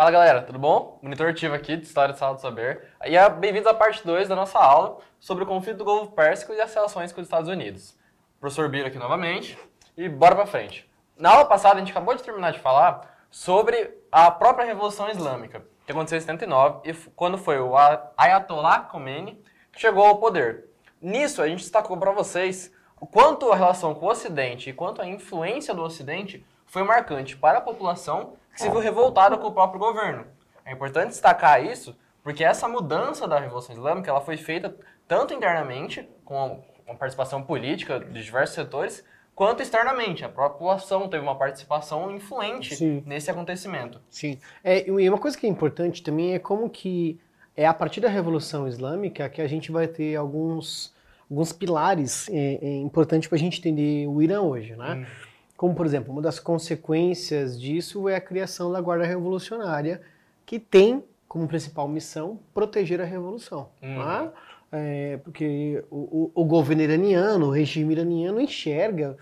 Fala galera, tudo bom? Monitor ativo aqui de História de Sala do Saber. E é, bem-vindos à parte 2 da nossa aula sobre o conflito do Golfo Pérsico e as relações com os Estados Unidos. Professor Biro aqui novamente e bora pra frente. Na aula passada a gente acabou de terminar de falar sobre a própria Revolução Islâmica, que aconteceu em 79 e quando foi o Ayatollah Khomeini que chegou ao poder. Nisso a gente destacou para vocês o quanto a relação com o Ocidente e quanto a influência do Ocidente foi marcante para a população que se viu revoltada com o próprio governo. É importante destacar isso porque essa mudança da Revolução Islâmica ela foi feita tanto internamente, com a participação política de diversos setores, quanto externamente. A própria população teve uma participação influente Sim. nesse acontecimento. Sim. É, e uma coisa que é importante também é como que é a partir da Revolução Islâmica que a gente vai ter alguns alguns pilares é, é importantes para a gente entender o Irã hoje, né? Hum. Como, por exemplo, uma das consequências disso é a criação da Guarda Revolucionária, que tem como principal missão proteger a revolução. Hum. Tá? É, porque o, o, o governo iraniano, o regime iraniano enxerga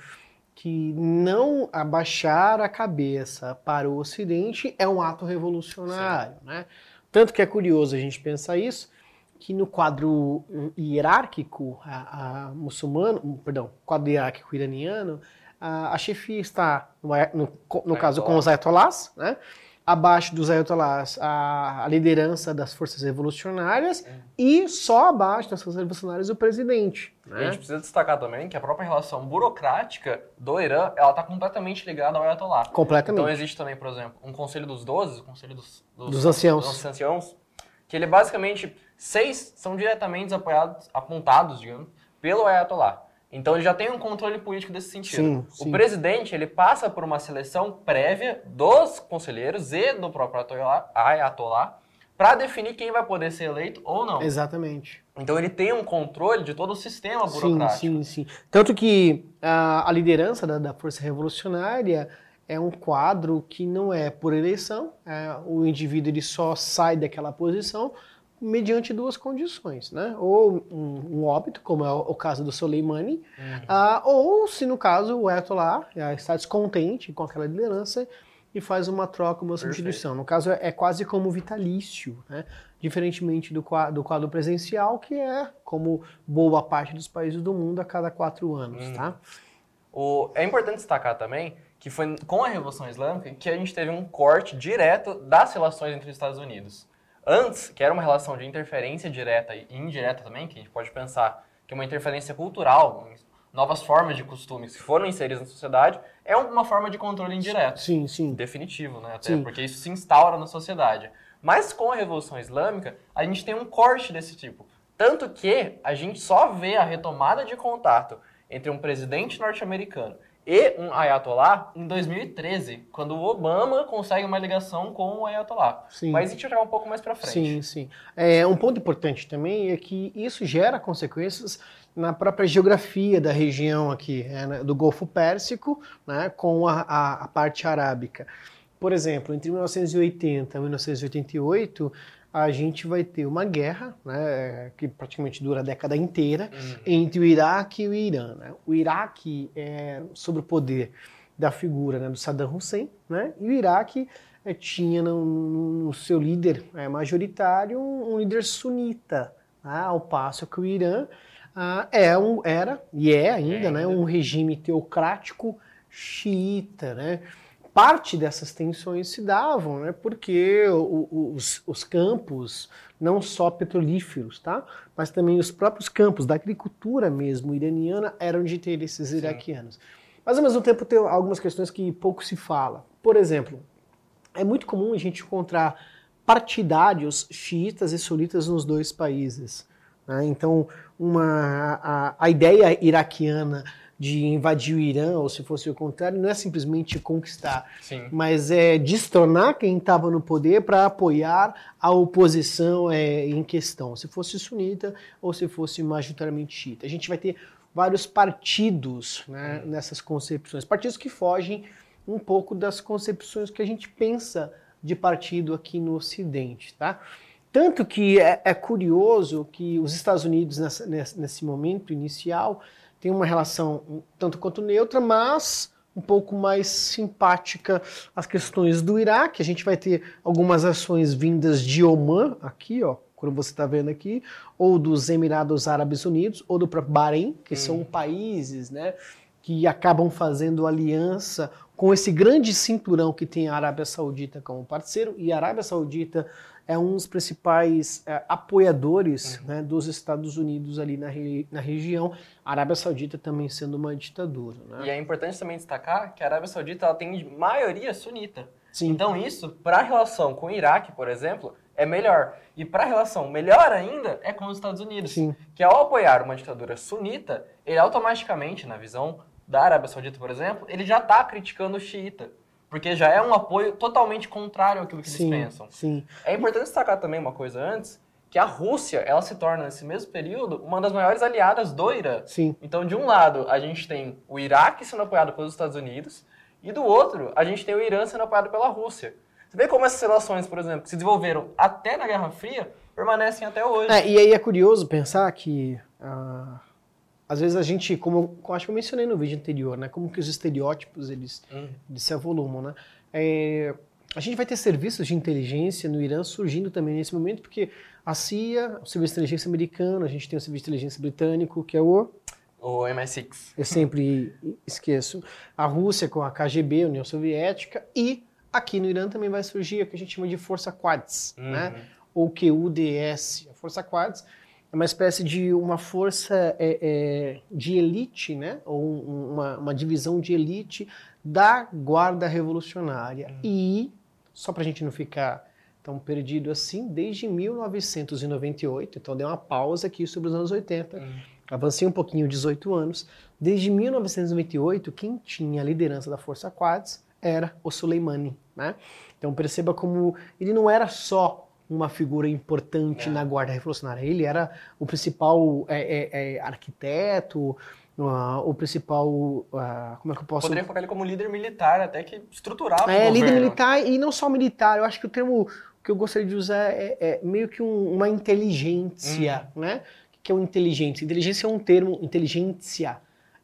que não abaixar a cabeça para o Ocidente é um ato revolucionário. Né? Tanto que é curioso a gente pensar isso, que no quadro hierárquico a, a muçulmano, perdão, quadro hierárquico iraniano, a, a chefia está, no, no, caso, com os ayatollahs, né? abaixo dos ayatollahs a, a, liderança das forças revolucionárias é. e só abaixo das forças revolucionárias o presidente. Né? a gente precisa destacar também que a própria relação burocrática do Irã ela está completamente ligada ao ayatollah. Completamente. Então existe também, por exemplo, um conselho dos 12, o conselho dos, dos, dos anciãos. Dos anciãos, que ele basicamente seis são diretamente apoiados, apontados, digamos, pelo Ayatollah. Então ele já tem um controle político desse sentido. Sim, o sim. presidente ele passa por uma seleção prévia dos conselheiros e do próprio Ayatollah para definir quem vai poder ser eleito ou não. Exatamente. Então ele tem um controle de todo o sistema burocrático. Sim, sim, sim. Tanto que a, a liderança da, da, força revolucionária é um quadro que não é por eleição, é, o indivíduo ele só sai daquela posição mediante duas condições, né? Ou um, um óbito, como é o, caso do Soleimani, uhum. uh, ou se no caso o Ayatollah está descontente com aquela liderança e faz uma troca, uma substituição. No caso é, é, quase como vitalício, né? Diferentemente do, do quadro presencial, que é como boa parte dos países do mundo a cada quatro anos, uhum. tá? O, é importante destacar também que foi com a Revolução Islâmica que a gente teve um corte direto das relações entre os Estados Unidos. Antes, que era uma relação de interferência direta e indireta também, que a gente pode pensar que uma interferência cultural, novas formas de costumes que foram inseridas na sociedade, é uma forma de controle indireto. Sim, sim. Definitivo, né? Até sim. porque isso se instaura na sociedade. Mas com a Revolução Islâmica, a gente tem um corte desse tipo. Tanto que a gente só vê a retomada de contato entre um presidente norte-americano e um Ayatollah em 2013, quando o Obama consegue uma ligação com o Ayatollah. Sim. Mas a gente vai chegar um pouco mais para frente. Sim, sim. É, um ponto importante também é que isso gera consequências na própria geografia da região aqui, é, né, do Golfo Pérsico, né, com a, a, a parte arábica. Por exemplo, entre 1980 e 1988, a gente vai ter uma guerra, né, que praticamente dura a década inteira, uhum. entre o Iraque e o Irã. Né? O Iraque é sob o poder da figura né, do Saddam Hussein, né? e o Iraque é, tinha no, no, seu líder é, majoritário um, um, líder sunita, né? ao passo que o Irã ah, é um, era, e é ainda, é, né, um regime teocrático xiita, né? Parte dessas tensões se davam, né, porque os, os, campos, não só petrolíferos, tá, mas também os próprios campos da agricultura mesmo iraniana eram de interesses Sim. iraquianos. Mas ao mesmo tempo tem algumas questões que pouco se fala. Por exemplo, é muito comum a gente encontrar partidários xiitas e sunitas nos dois países. Né? Então, uma, a, a ideia iraquiana de invadir o Irã, ou se fosse o contrário, não é simplesmente conquistar, Sim. mas é destornar quem estava no poder para apoiar a oposição é, em questão, se fosse sunita ou se fosse majoritariamente xiita. A gente vai ter vários partidos né, hum. nessas concepções, partidos que fogem um pouco das concepções que a gente pensa de partido aqui no Ocidente, tá? Tanto que é, é curioso que os Estados Unidos, nessa, nesse momento inicial, tem uma relação tanto quanto neutra, mas um pouco mais simpática as questões do Iraque. A gente vai ter algumas ações vindas de Oman, aqui, ó, como você está vendo aqui, ou dos Emirados Árabes Unidos, ou do próprio Bahrein, que hum. são países né, que acabam fazendo aliança com esse grande cinturão que tem a Arábia Saudita como parceiro, e a Arábia Saudita é um dos principais é, apoiadores uhum. né, dos Estados Unidos ali na, na região, a Arábia Saudita também sendo uma ditadura. Né? E é importante também destacar que a Arábia Saudita ela tem maioria sunita. Sim. Então isso, para a relação com o Iraque, por exemplo, é melhor. E para a relação melhor ainda é com os Estados Unidos, Sim. que ao apoiar uma ditadura sunita, ele automaticamente, na visão da Arábia Saudita, por exemplo, ele já está criticando o xiita. Porque já é um apoio totalmente contrário àquilo que sim, eles pensam. Sim. É importante destacar também uma coisa antes, que a Rússia, ela se torna, nesse mesmo período, uma das maiores aliadas do Irã. Sim. Então, de um lado, a gente tem o Iraque sendo apoiado pelos Estados Unidos, e do outro, a gente tem o Irã sendo apoiado pela Rússia. Você vê como essas relações, por exemplo, que se desenvolveram até na Guerra Fria, permanecem até hoje. É, e aí é curioso pensar que... Uh às vezes a gente, como eu acho que eu mencionei no vídeo anterior, né, como que os estereótipos eles, hum. eles se avolumam, né? É, a gente vai ter serviços de inteligência no Irã surgindo também nesse momento, porque a CIA, o Serviço de Inteligência americano, a gente tem o Serviço de Inteligência britânico, que é o... O MI6. Eu sempre esqueço. A Rússia com a KGB, União Soviética, e aqui no Irã também vai surgir o que a gente chama de Força Quads, né? uhum. né? Ou QUDS, a Força Quads, é uma espécie de uma força é, é, de elite, né? ou uma, uma, divisão de elite da Guarda Revolucionária. Uhum. E, só para a gente não ficar tão perdido assim, desde 1998, então deu uma pausa aqui sobre os anos 80, uhum. avancei um pouquinho, 18 anos. Desde 1998, quem tinha a liderança da Força Quads era o Soleimani. Né? Então perceba como ele não era só uma figura importante é. na Guarda Revolucionária. Ele era o principal é, é, é arquiteto, uh, o principal. Uh, como é que eu posso. Poderia focar ele como líder militar, até que estruturava. É, líder militar e não só militar. Eu acho que o termo que eu gostaria de usar é, é meio que um, uma inteligência, hum. né? O que é o inteligência? Inteligência é um termo, inteligência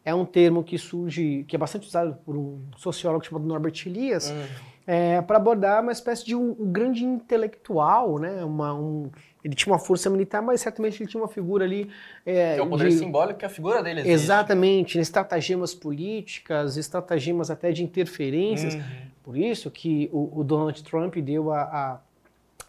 é um termo que surge, que é bastante usado por um sociólogo chamado Norbert Elias. Hum é, para abordar uma espécie de um, um grande intelectual, né? Uma, um, ele tinha uma força militar, mas certamente ele tinha uma figura ali. É, que é o poder de, simbólico que a figura dele existe. Exatamente, estratagemas políticas, estratagemas até de interferências. Uhum. Por isso que o, o, Donald Trump deu a, a,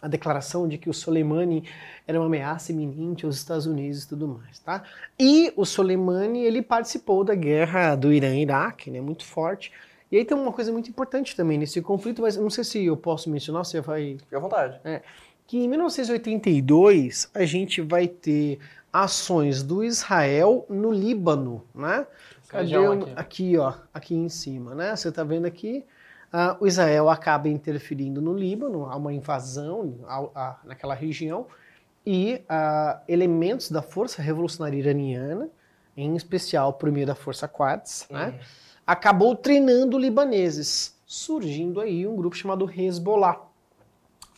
a, declaração de que o Soleimani era uma ameaça iminente aos Estados Unidos e tudo mais, tá? E o Soleimani, ele participou da guerra do Irã-Iraque, né? Muito forte. E aí tem uma coisa muito importante também nesse conflito, mas não sei se eu posso mencionar, você vai... Fique à vontade. É, que em 1982 a gente vai ter ações do Israel no Líbano, né? Cadê o... aqui. aqui, ó, aqui em cima, né? Você está vendo aqui, uh, o Israel acaba interferindo no Líbano, há uma invasão naquela região, e uh, elementos da Força Revolucionária Iraniana, em especial por meio da Força Quds, né? Acabou treinando libaneses, surgindo aí um grupo chamado Hezbollah,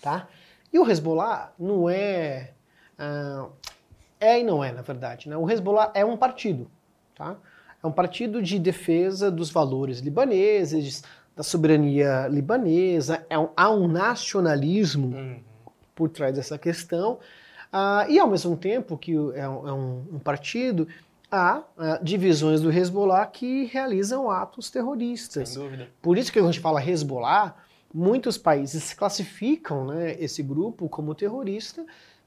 tá? E o Hezbollah não é... Uh, é e não é, na verdade, né? O Hezbollah é um partido, tá? É um partido de defesa dos valores libaneses, da soberania libanesa, é um, há um nacionalismo uhum. por trás dessa questão, uh, e ao mesmo tempo que é um, é um partido há uh, divisões do Hezbollah que realizam atos terroristas. Sem dúvida. Por isso que a gente fala Hezbollah, muitos países classificam né, esse grupo como terrorista,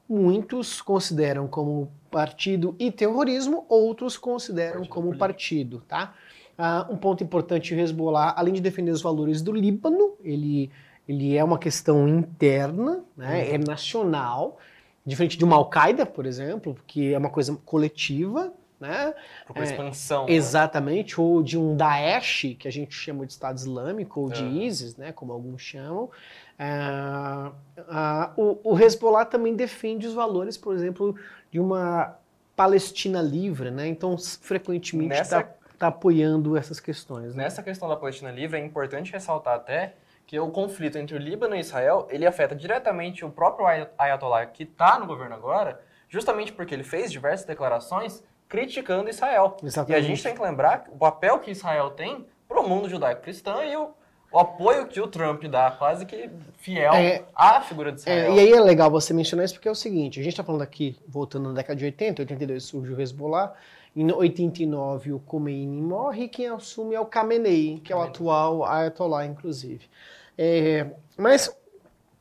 muitos consideram como partido e terrorismo, outros consideram partido como político. partido, tá? Uh, um ponto importante, o Hezbollah, além de defender os valores do Líbano, ele, ele é uma questão interna, né, uhum. é nacional, diferente de uma Al-Qaeda, por exemplo, que é uma coisa coletiva, né? Para é, expansão. É, exatamente, né? ou de um Daesh, que a gente chama de Estado Islâmico, ou de ISIS, né, como alguns chamam. É, o, o Hezbollah também defende os valores, por exemplo, de uma Palestina livre, né? Então, frequentemente está tá apoiando essas questões. Né? Nessa questão da Palestina livre, é importante ressaltar até que o conflito entre o Líbano e Israel, ele afeta diretamente o próprio Ayatollah que está no governo agora, justamente porque ele fez diversas declarações criticando Israel. Exatamente. E a gente tem que lembrar o papel que Israel tem para o mundo judaico-cristão e o, o, apoio que o Trump dá, quase que fiel É, à figura de É, Israel. e aí é legal você mencionar isso porque é o seguinte, a gente está falando aqui, voltando na década de 80, 82 surge o Hezbollah, em 89 o Khomeini morre e quem assume é o Khamenei, que é o atual Ayatollah, inclusive. É, mas,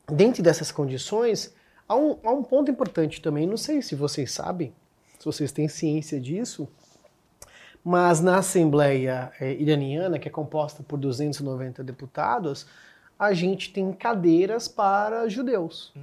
dentro dessas condições, há um, há um ponto importante também, não sei se vocês sabem, se vocês têm ciência disso, mas na Assembleia eh, Iraniana, que é composta por 290 deputados, a gente tem cadeiras para judeus.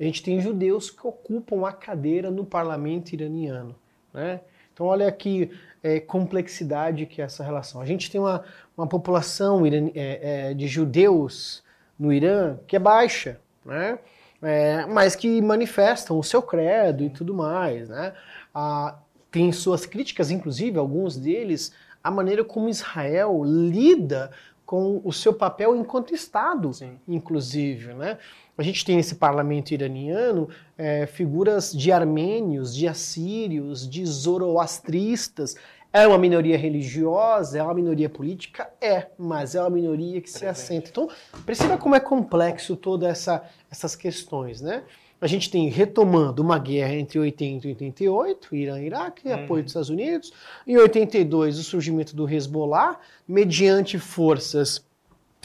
A gente tem judeus que ocupam a cadeira no parlamento iraniano. Né? Então, olha que eh, complexidade que é essa relação. A gente tem uma, uma população irani- eh, eh, de judeus no Irã que é baixa, né? É, mas que manifestam o seu credo e tudo mais. Né? Ah, tem suas críticas, inclusive, alguns deles, a maneira como Israel lida com o seu papel enquanto Estado, Sim. inclusive. Né? A gente tem nesse parlamento iraniano é, figuras de armênios, de assírios, de zoroastristas. É uma minoria religiosa, é uma minoria política? É, mas é uma minoria que se assenta. Então, perceba como é complexo todas essa, essas questões, né? A gente tem retomando uma guerra entre 80 e 88, Irã e Iraque, Uhum. apoio dos Estados Unidos. Em 82, o surgimento do Hezbollah, mediante forças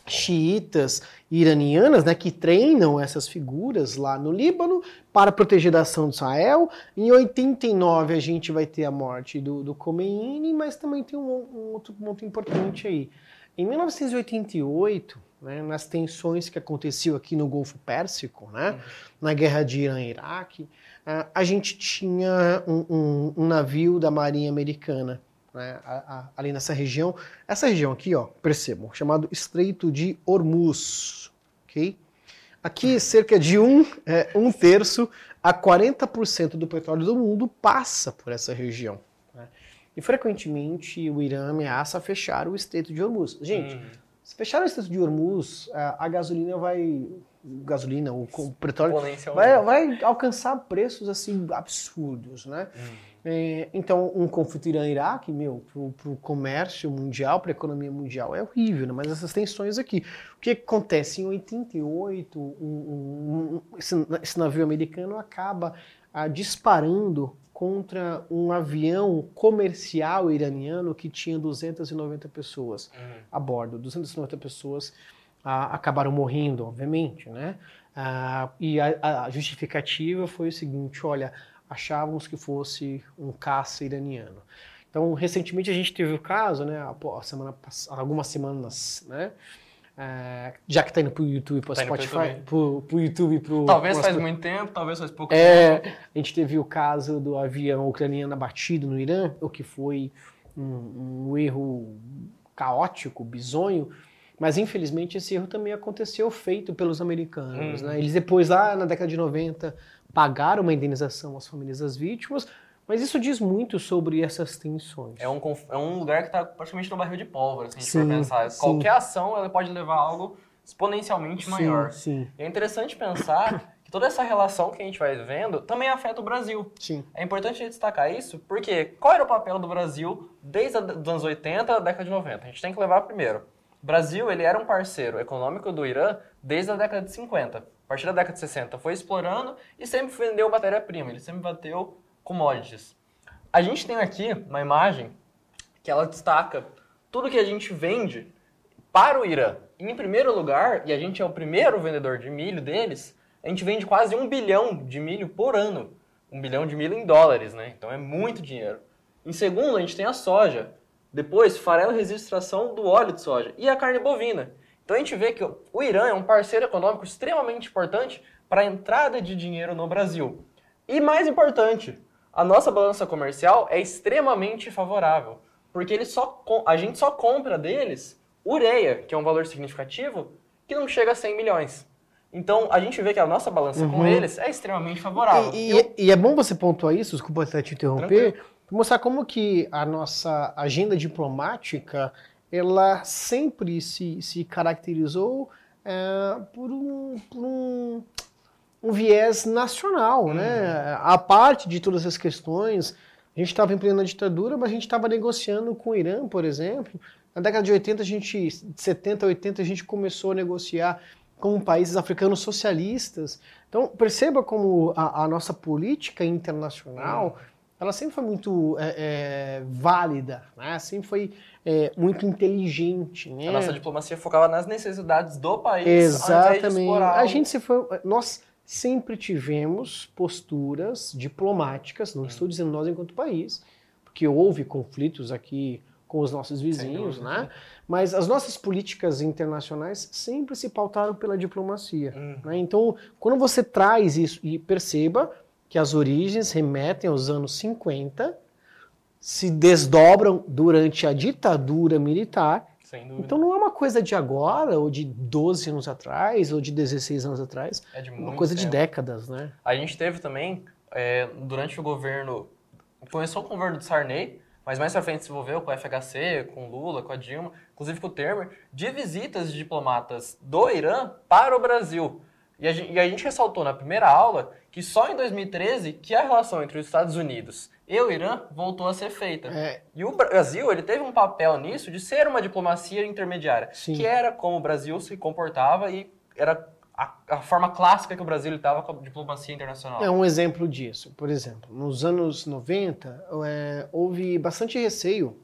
xiitas iranianas, né, que treinam essas figuras lá no Líbano para proteger da ação de Israel. Em 89 a gente vai ter a morte do, do Khomeini, mas também tem um, um outro ponto importante aí. Em 1988, né, nas tensões que aconteciam aqui no Golfo Pérsico, né, na guerra de Irã e Iraque, ah, a gente tinha um, um- um navio da Marinha Americana né, a- a- ali nessa região. Essa região aqui, ó, percebam, chamado Estreito de Hormuz, ok? Aqui, cerca de um, é, um terço a 40% do petróleo do mundo passa por essa região. né? E frequentemente o Irã ameaça fechar o Estreito de Hormuz. Gente, Hum. Se fechar o Estreito de Hormuz, a a gasolina vai. Gasolina, o, o petróleo vai, vai alcançar preços assim absurdos, né? Hum. É, então, um conflito Irã-Iraque, meu, pro, pro comércio mundial, pra economia mundial, é horrível, né? Mas essas tensões aqui. O que acontece? Em 88, um, um- um- esse, esse navio americano acaba ah, disparando contra um avião comercial iraniano que tinha 290 pessoas Hum. a bordo. 290 pessoas ah, acabaram morrendo, obviamente, né? Ah, e a, a justificativa foi o seguinte: olha, achávamos que fosse um caça iraniano. Então, recentemente a gente teve o caso, né? a semana algumas semanas, né? Ah, já que está indo para o YouTube, para o Spotify, para o YouTube, e pro Talvez pro- faz muito tempo, talvez faz pouco tempo. é, a gente teve o caso do avião ucraniano abatido no Irã, o que foi um, um erro caótico, bizonho, mas infelizmente esse erro também aconteceu feito pelos americanos. Uhum. né? Eles depois, lá na década de 90, pagaram uma indenização às famílias das vítimas, mas isso diz muito sobre essas tensões. É um, é um lugar que está praticamente no barril de pólvora, se a gente Sim, for pensar. sim. Qualquer ação ela pode levar a algo exponencialmente maior. Sim, E é interessante pensar que toda essa relação que a gente vai vendo também afeta o Brasil. sim, É importante destacar isso, porque qual era o papel do Brasil desde os anos 80 à década de 90? A gente tem que levar primeiro. O Brasil ele era um parceiro econômico do Irã desde a década de 50. A partir da década de 60 foi explorando e sempre vendeu matéria-prima, ele sempre bateu commodities. A gente tem aqui uma imagem que ela destaca tudo que a gente vende para o Irã. Em primeiro lugar, e a gente é o primeiro vendedor de milho deles, a gente vende quase um bilhão de milho por ano. Um bilhão de milho em dólares, né? Então é muito dinheiro. Em segundo, a gente tem a soja. Depois, farelo registração do óleo de soja. E a carne bovina. Então a gente vê que o Irã é um parceiro econômico extremamente importante para a entrada de dinheiro no Brasil. E mais importante, a nossa balança comercial é extremamente favorável, porque eles só com- a gente só compra deles ureia, que é um valor significativo, que não chega a 100 milhões. Então a gente vê que a nossa balança com Uhum. eles é extremamente favorável. E, Eu- e- e é bom você pontuar isso, desculpa até te interromper, para mostrar como que a nossa agenda diplomática ela sempre se, se caracterizou é, por, um, por um, um viés nacional, né? A parte de todas essas questões, a gente estava em plena ditadura, mas a gente estava negociando com o Irã, por exemplo, Na década de 80, a gente, de 70 a 80, a gente começou a negociar com países africanos socialistas. Então, perceba como a, a nossa política internacional, hum. ela sempre foi muito é, é, válida, né? sempre foi é, muito inteligente. Né? A nossa diplomacia focava nas necessidades do país. Exatamente. A gente se foi, nós sempre tivemos posturas diplomáticas, não hum. estou dizendo nós enquanto país, porque houve conflitos aqui com os nossos vizinhos, né? Mas as nossas políticas internacionais sempre se pautaram pela diplomacia. Uhum. Né? Então, quando você traz isso e perceba que as origens remetem aos anos 50, se desdobram durante a ditadura militar. Então não é uma coisa de agora, ou de 12 anos atrás, ou de 16 anos atrás. É de uma coisa tempo. de décadas, né? A gente teve também, é, durante o governo. Começou com o governo de Sarney, mas mais pra frente se envolveu com o FHC, com Lula, com a Dilma, inclusive com o Temer, de visitas de diplomatas do Irã para o Brasil. E a, gente, e a gente ressaltou na primeira aula que só em 2013 que a relação entre os Estados Unidos e o Irã voltou a ser feita. É. E o Brasil ele teve um papel nisso de ser uma diplomacia intermediária, Sim. que era como o Brasil se comportava e era a, a, forma clássica que o Brasil estava com a diplomacia internacional. É um exemplo disso. Por exemplo, nos anos 90, é, houve bastante receio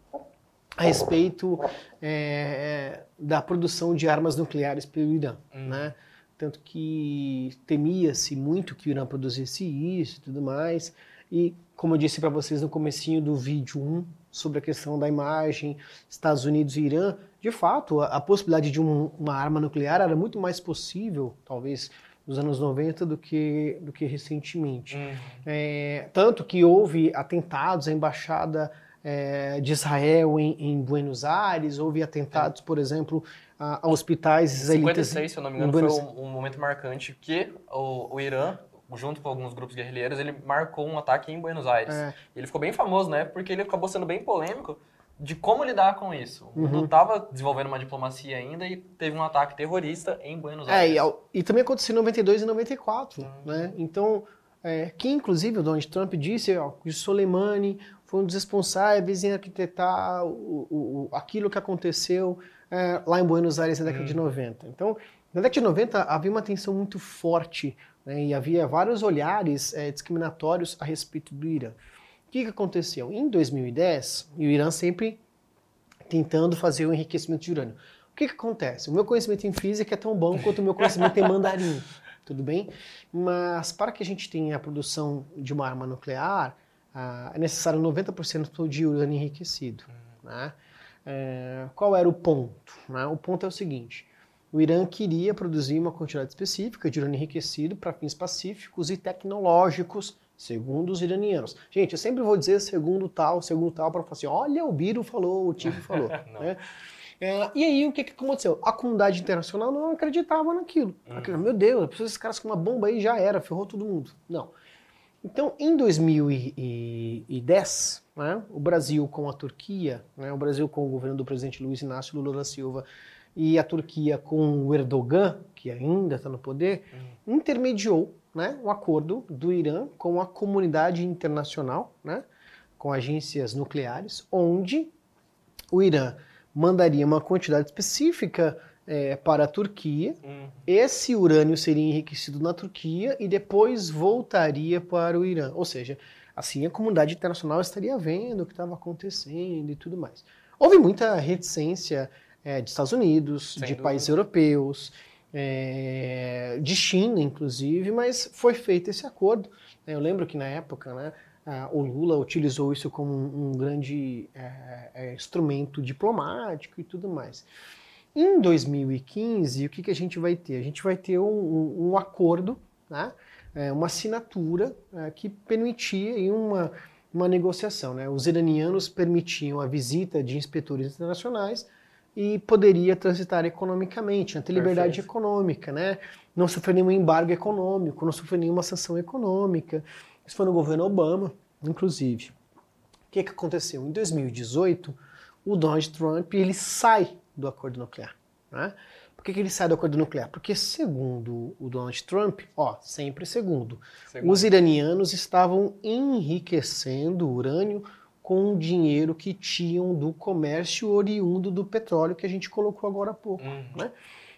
a respeito é, da produção de armas nucleares pelo Irã, hum. né? Tanto que temia-se muito que o Irã produzisse isso e tudo mais. E, como eu disse para vocês no comecinho do vídeo 1, sobre a questão da imagem, Estados Unidos e Irã, de fato, a, a possibilidade de um, uma arma nuclear era muito mais possível, talvez, nos anos 90 do que, do que recentemente. Uhum. É, tanto que houve atentados à embaixada é, de Israel em, em, Buenos Aires, houve atentados, por exemplo, a, a hospitais israelitas. 56, se eu não me engano, foi um, um, momento marcante que o, o Irã junto com alguns grupos guerrilheiros, ele marcou um ataque em Buenos Aires. É. Ele ficou bem famoso, né? Porque ele acabou sendo bem polêmico de como lidar com isso. O mundo estava uhum. desenvolvendo uma diplomacia ainda e teve um ataque terrorista em Buenos Aires. É, e, e também aconteceu em 92 e 94, uhum. né? Então, é, que inclusive o Donald Trump disse ó, que Soleimani foi um dos responsáveis em arquitetar o, o, aquilo que aconteceu é, lá em Buenos Aires na década uhum. de 90. Então, na década de 90 havia uma tensão muito forte né, e havia vários olhares é, discriminatórios a respeito do Irã. O que, que aconteceu? Em 2010, o Irã sempre tentando fazer o enriquecimento de urânio. O que, que acontece? O meu conhecimento em física é tão bom quanto o meu conhecimento em mandarim, tudo bem? Mas para que a gente tenha a produção de uma arma nuclear, ah, é necessário 90% de urânio enriquecido. Né? É, qual era o ponto? Né? O ponto é o seguinte: o Irã queria produzir uma quantidade específica de urânio enriquecido para fins pacíficos e tecnológicos, segundo os iranianos. Gente, eu sempre vou dizer segundo tal, segundo tal, para falar assim: olha, o Biro falou, o Tico falou. né? É, e aí, o que, que aconteceu? A comunidade internacional não acreditava naquilo. Hum. Meu Deus, esses caras com uma bomba aí já era, ferrou todo mundo. Não. Então, em 2010, né, o Brasil com a Turquia, né, o Brasil com o governo do presidente Luiz Inácio Lula da Silva e a Turquia com o Erdogan, que ainda está no poder, uhum. intermediou né, um acordo do Irã com a comunidade internacional, né, com agências nucleares, onde o Irã mandaria uma quantidade específica é, para a Turquia, uhum. esse urânio seria enriquecido na Turquia e depois voltaria para o Irã. Ou seja, assim a comunidade internacional estaria vendo o que estava acontecendo e tudo mais. Houve muita reticência é, de Estados Unidos, Sem de dúvida. países europeus, é, de China, inclusive, mas foi feito esse acordo. Eu lembro que na época, né, o Lula utilizou isso como um, grande é, é, instrumento diplomático e tudo mais. Em 2015, o que, que a gente vai ter? A gente vai ter um, um acordo, né, é, uma assinatura é, que permitia uma, uma negociação. Né? Os iranianos permitiam a visita de inspetores internacionais e poderia transitar economicamente, ter liberdade Perfeito. econômica, né? Não sofrer nenhum embargo econômico, não sofrer nenhuma sanção econômica. Isso foi no governo Obama, inclusive. O que, que aconteceu? Em 2018, o Donald Trump ele sai do acordo nuclear. Né? Por que, que ele sai do acordo nuclear? Porque, segundo o Donald Trump, ó, sempre segundo, segundo. os iranianos estavam enriquecendo urânio com o dinheiro que tinham do comércio oriundo do petróleo que a gente colocou agora há pouco. Uhum. Né?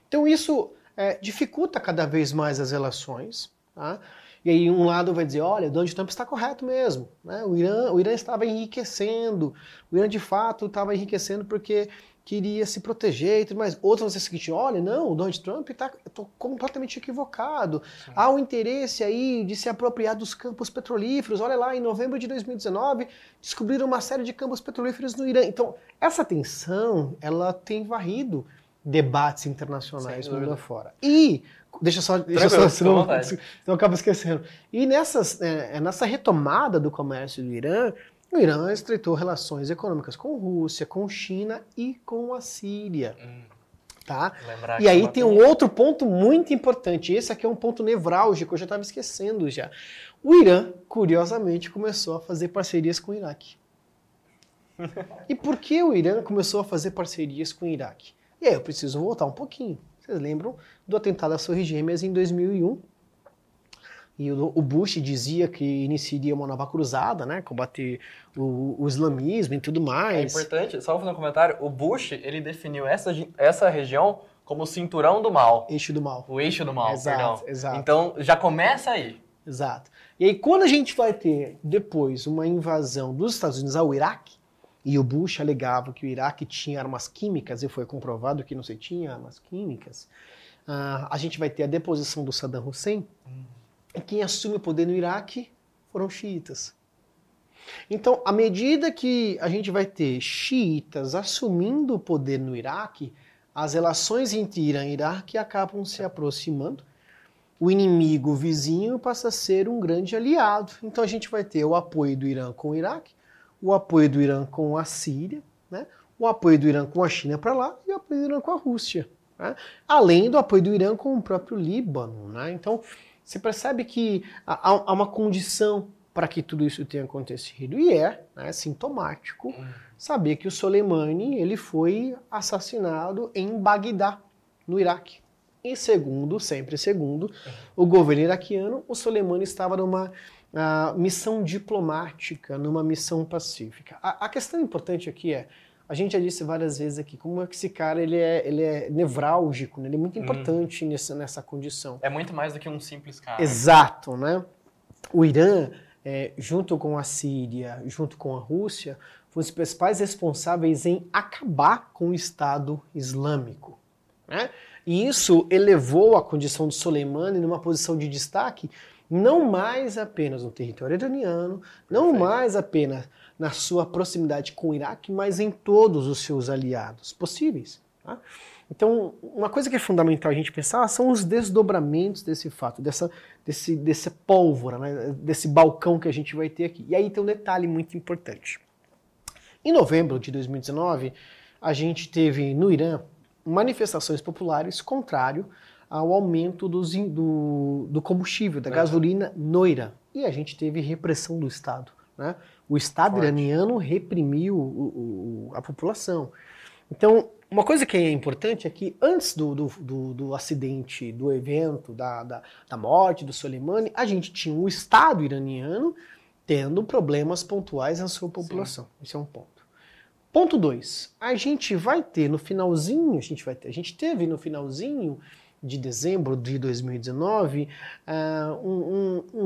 Então isso é, dificulta cada vez mais as relações. Tá? E aí um lado vai dizer, olha, Donald Trump está correto mesmo. Né? O, Irã, o Irã estava enriquecendo. O Irã de fato estava enriquecendo porque queria se proteger e tudo mais. Outros vão dizer o seguinte, olha, não, o Donald Trump está completamente equivocado. Sim. Há um interesse aí de se apropriar dos campos petrolíferos. Olha lá, em novembro de 2019, descobriram uma série de campos petrolíferos no Irã. Então, essa tensão, ela tem varrido debates internacionais mundo afora. E, deixa só, deixa só senão, senão eu acabo esquecendo. E nessas, é, nessa retomada do comércio do Irã, o Irã estreitou relações econômicas com Rússia, com China e com a Síria. Hum. Tá? e aí tem um outro ponto muito importante. Esse aqui é um ponto nevrálgico, eu já estava esquecendo já. O Irã, curiosamente, começou a fazer parcerias com o Iraque. e por que o Irã começou a fazer parcerias com o Iraque? E aí eu preciso voltar um pouquinho. Vocês lembram do atentado às Torres Gêmeas em 2001? E o, Bush dizia que iniciaria uma nova cruzada, né? Combater o, o, islamismo e tudo mais. É importante, só fazer um comentário, o Bush, ele definiu essa, essa região como o cinturão do mal. Eixo do mal. O eixo do mal, exato, perdão. Exato. Então, já começa aí. Exato. E aí, quando a gente vai ter depois uma invasão dos Estados Unidos ao Iraque, e o Bush alegava que o Iraque tinha armas químicas, e foi comprovado que não se tinha armas químicas, uh, a gente vai ter a deposição do Saddam Hussein, hum. E quem assume o poder no Iraque foram xiitas. Então, à medida que a gente vai ter xiitas assumindo o poder no Iraque, as relações entre Irã e Iraque acabam se aproximando. O inimigo vizinho passa a ser um grande aliado. Então a gente vai ter o apoio do Irã com o Iraque, o apoio do Irã com a Síria, né? o apoio do Irã com a China para lá e o apoio do Irã com a Rússia. Né? Além do apoio do Irã com o próprio Líbano. Né? Então, você percebe que há, há uma condição para que tudo isso tenha acontecido. E é né, sintomático saber que o Soleimani ele foi assassinado em Bagdá, no Iraque. E segundo, sempre segundo, o governo iraquiano, o Soleimani estava numa uh, missão diplomática, numa missão pacífica. A, a, questão importante aqui é, a gente já disse várias vezes aqui, como é que esse cara ele é, ele é nevrálgico, né? ele é muito hum. importante hum. nessa, nessa condição. É muito mais do que um simples cara. Exato, né? O Irã, é, junto com a Síria, junto com a Rússia, foram os principais responsáveis em acabar com o Estado Islâmico. Né? E isso elevou a condição de Soleimani numa posição de destaque não mais apenas no território iraniano, não Perfeito. mais apenas na sua proximidade com o Iraque, mas em todos os seus aliados possíveis. Tá? Então, uma coisa que é fundamental a gente pensar são os desdobramentos desse fato, dessa, desse, desse pólvora, né, desse balcão que a gente vai ter aqui. E aí tem um detalhe muito importante. Em novembro de 2019, a gente teve no Irã manifestações populares contrário ao aumento dos, do, do combustível, da gasolina no Irã. E a gente teve repressão do Estado. Né? O Estado Forte. iraniano reprimiu o, o, a população. Então, uma coisa que é importante é que antes do, do, do, do acidente, do evento, da, da, da, morte do Soleimani, a gente tinha o Estado iraniano tendo problemas pontuais na sua população. Sim. Esse é um ponto. Ponto 2. A gente vai ter no finalzinho, a gente vai ter, a gente teve no finalzinho de dezembro de 2019, uh, ah, um, um,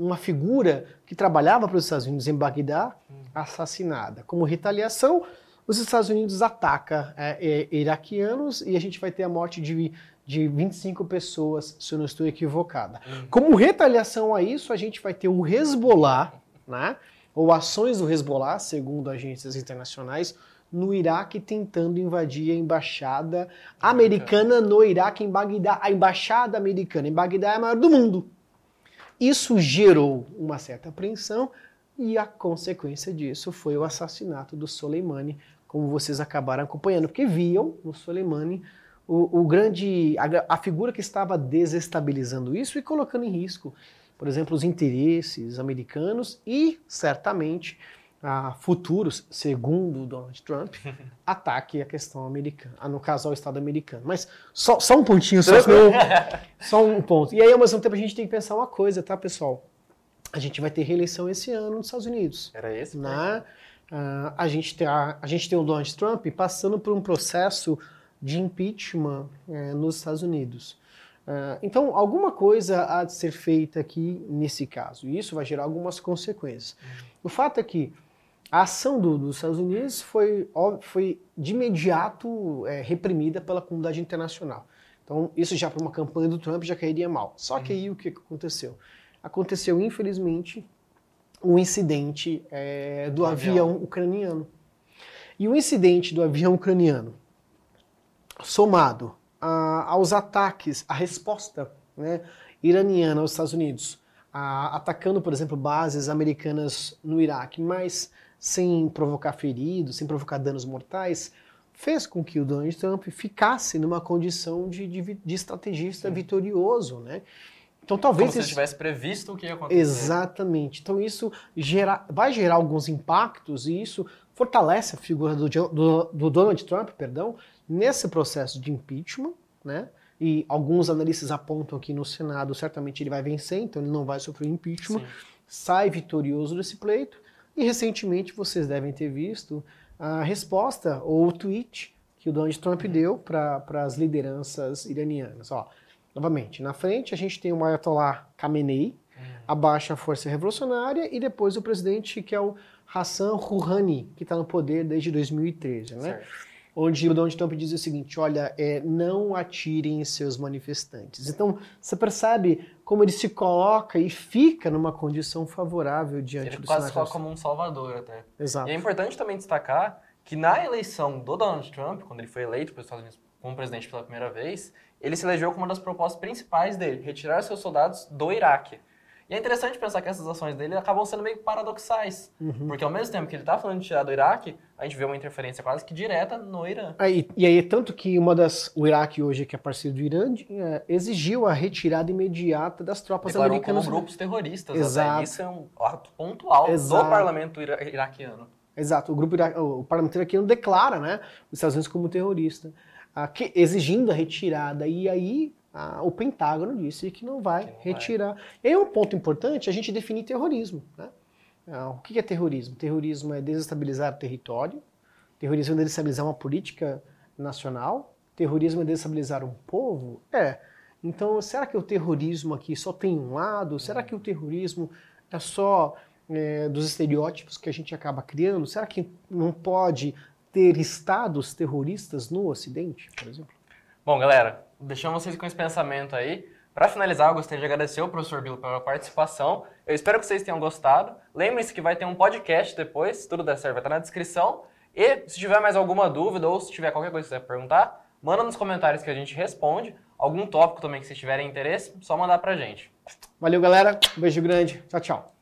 uma figura que trabalhava para os Estados Unidos em Bagdá, assassinada. Como retaliação, os Estados Unidos atacam é, é, iraquianos e a gente vai ter a morte de, de 25 pessoas, se eu não estou equivocada. Como retaliação a isso, a gente vai ter o Hezbollah, né? ou ações do Hezbollah, segundo agências internacionais, no Iraque tentando invadir a embaixada americana no Iraque, em Bagdá. A embaixada americana em Bagdá é a maior do mundo. Isso gerou uma certa apreensão e a consequência disso foi o assassinato do Soleimani, como vocês acabaram acompanhando, porque viam no Soleimani o, o grande, a, a figura que estava desestabilizando isso e colocando em risco, por exemplo, os interesses americanos e certamente a futuros, segundo Donald Trump, ataque a questão americana, ah, no caso ao Estado americano. Mas só, só um pontinho, só, só um ponto. E aí, ao mesmo tempo, a gente tem que pensar uma coisa, tá, pessoal? a gente vai ter reeleição esse ano nos Estados Unidos. Era esse? Né? Uh, a, gente tem a, a gente tem o Donald Trump passando por um processo de impeachment é, nos Estados Unidos. Uh, então, alguma coisa há de ser feita aqui nesse caso, e isso vai gerar algumas consequências. Uhum. O fato é que a ação do, dos Estados Unidos foi, foi de imediato é, reprimida pela comunidade internacional. Então, isso já para uma campanha do Trump já cairia mal. Só que aí o que aconteceu? Aconteceu, infelizmente, um incidente é, do avião. avião ucraniano. E o incidente do avião ucraniano, somado a, aos ataques, a resposta né, iraniana aos Estados Unidos, a, atacando, por exemplo, bases americanas no Iraque, mas sem provocar feridos, sem provocar danos mortais, fez com que o Donald Trump ficasse numa condição de, de, de estrategista Sim. vitorioso, né? Então talvez Como se tivesse previsto o que ia acontecer. Exatamente. Então isso gera, vai gerar alguns impactos e isso fortalece a figura do, do, do Donald Trump, perdão, nesse processo de impeachment, né? E alguns analistas apontam que no Senado certamente ele vai vencer, então ele não vai sofrer impeachment, Sim. sai vitorioso desse pleito. E recentemente vocês devem ter visto a resposta ou o tweet que o Donald Trump deu para as lideranças iranianas. Ó, novamente, na frente a gente tem o Ayatollah Khamenei, uhum. abaixa a força revolucionária, e depois o presidente que é o Hassan Rouhani, que está no poder desde 2013, né? Certo. Onde o Donald Trump diz o seguinte: olha, é, não atirem seus manifestantes. Então, você percebe como ele se coloca e fica numa condição favorável diante ele do Ele quase se coloca como um salvador até. Exato. E é importante também destacar que na eleição do Donald Trump, quando ele foi eleito para os Estados Unidos como presidente pela primeira vez, ele se elegeu com uma das propostas principais dele, retirar seus soldados do Iraque. E é interessante pensar que essas ações dele acabam sendo meio paradoxais. Uhum. Porque ao mesmo tempo que ele está falando de tirar do Iraque, a gente vê uma interferência quase que direta no Irã. Aí, e aí, tanto que uma das. O Iraque hoje, que é parceiro do Irã, é, exigiu a retirada imediata das tropas Declarou americanas. como grupos terroristas. Exato. Até. Isso é um ato pontual Exato. do parlamento ira iraquiano. Exato. O grupo ira o parlamento iraquiano declara né, os Estados Unidos como terrorista, ah, que, exigindo a retirada. E aí ah, o Pentágono disse que não vai que não retirar. Vai. E aí um ponto importante a gente definir terrorismo. Né? Ah, o que é terrorismo? Terrorismo é desestabilizar território, terrorismo é desestabilizar uma política nacional, terrorismo é desestabilizar um povo? É. Então, será que o terrorismo aqui só tem um lado? Será que o terrorismo é só é, dos estereótipos que a gente acaba criando? Será que não pode ter estados terroristas no Ocidente, por exemplo? Bom, galera, deixamos vocês com esse pensamento aí. Para finalizar, eu gostaria de agradecer ao professor Bilo pela participação. Eu espero que vocês tenham gostado. Lembrem-se que vai ter um podcast depois, se tudo der certo, vai estar na descrição. E se tiver mais alguma dúvida ou se tiver qualquer coisa que você quiser perguntar, manda nos comentários que a gente responde. Algum tópico também que vocês tiverem interesse, só mandar pra gente. Valeu, galera. Beijo grande. Tchau, tchau.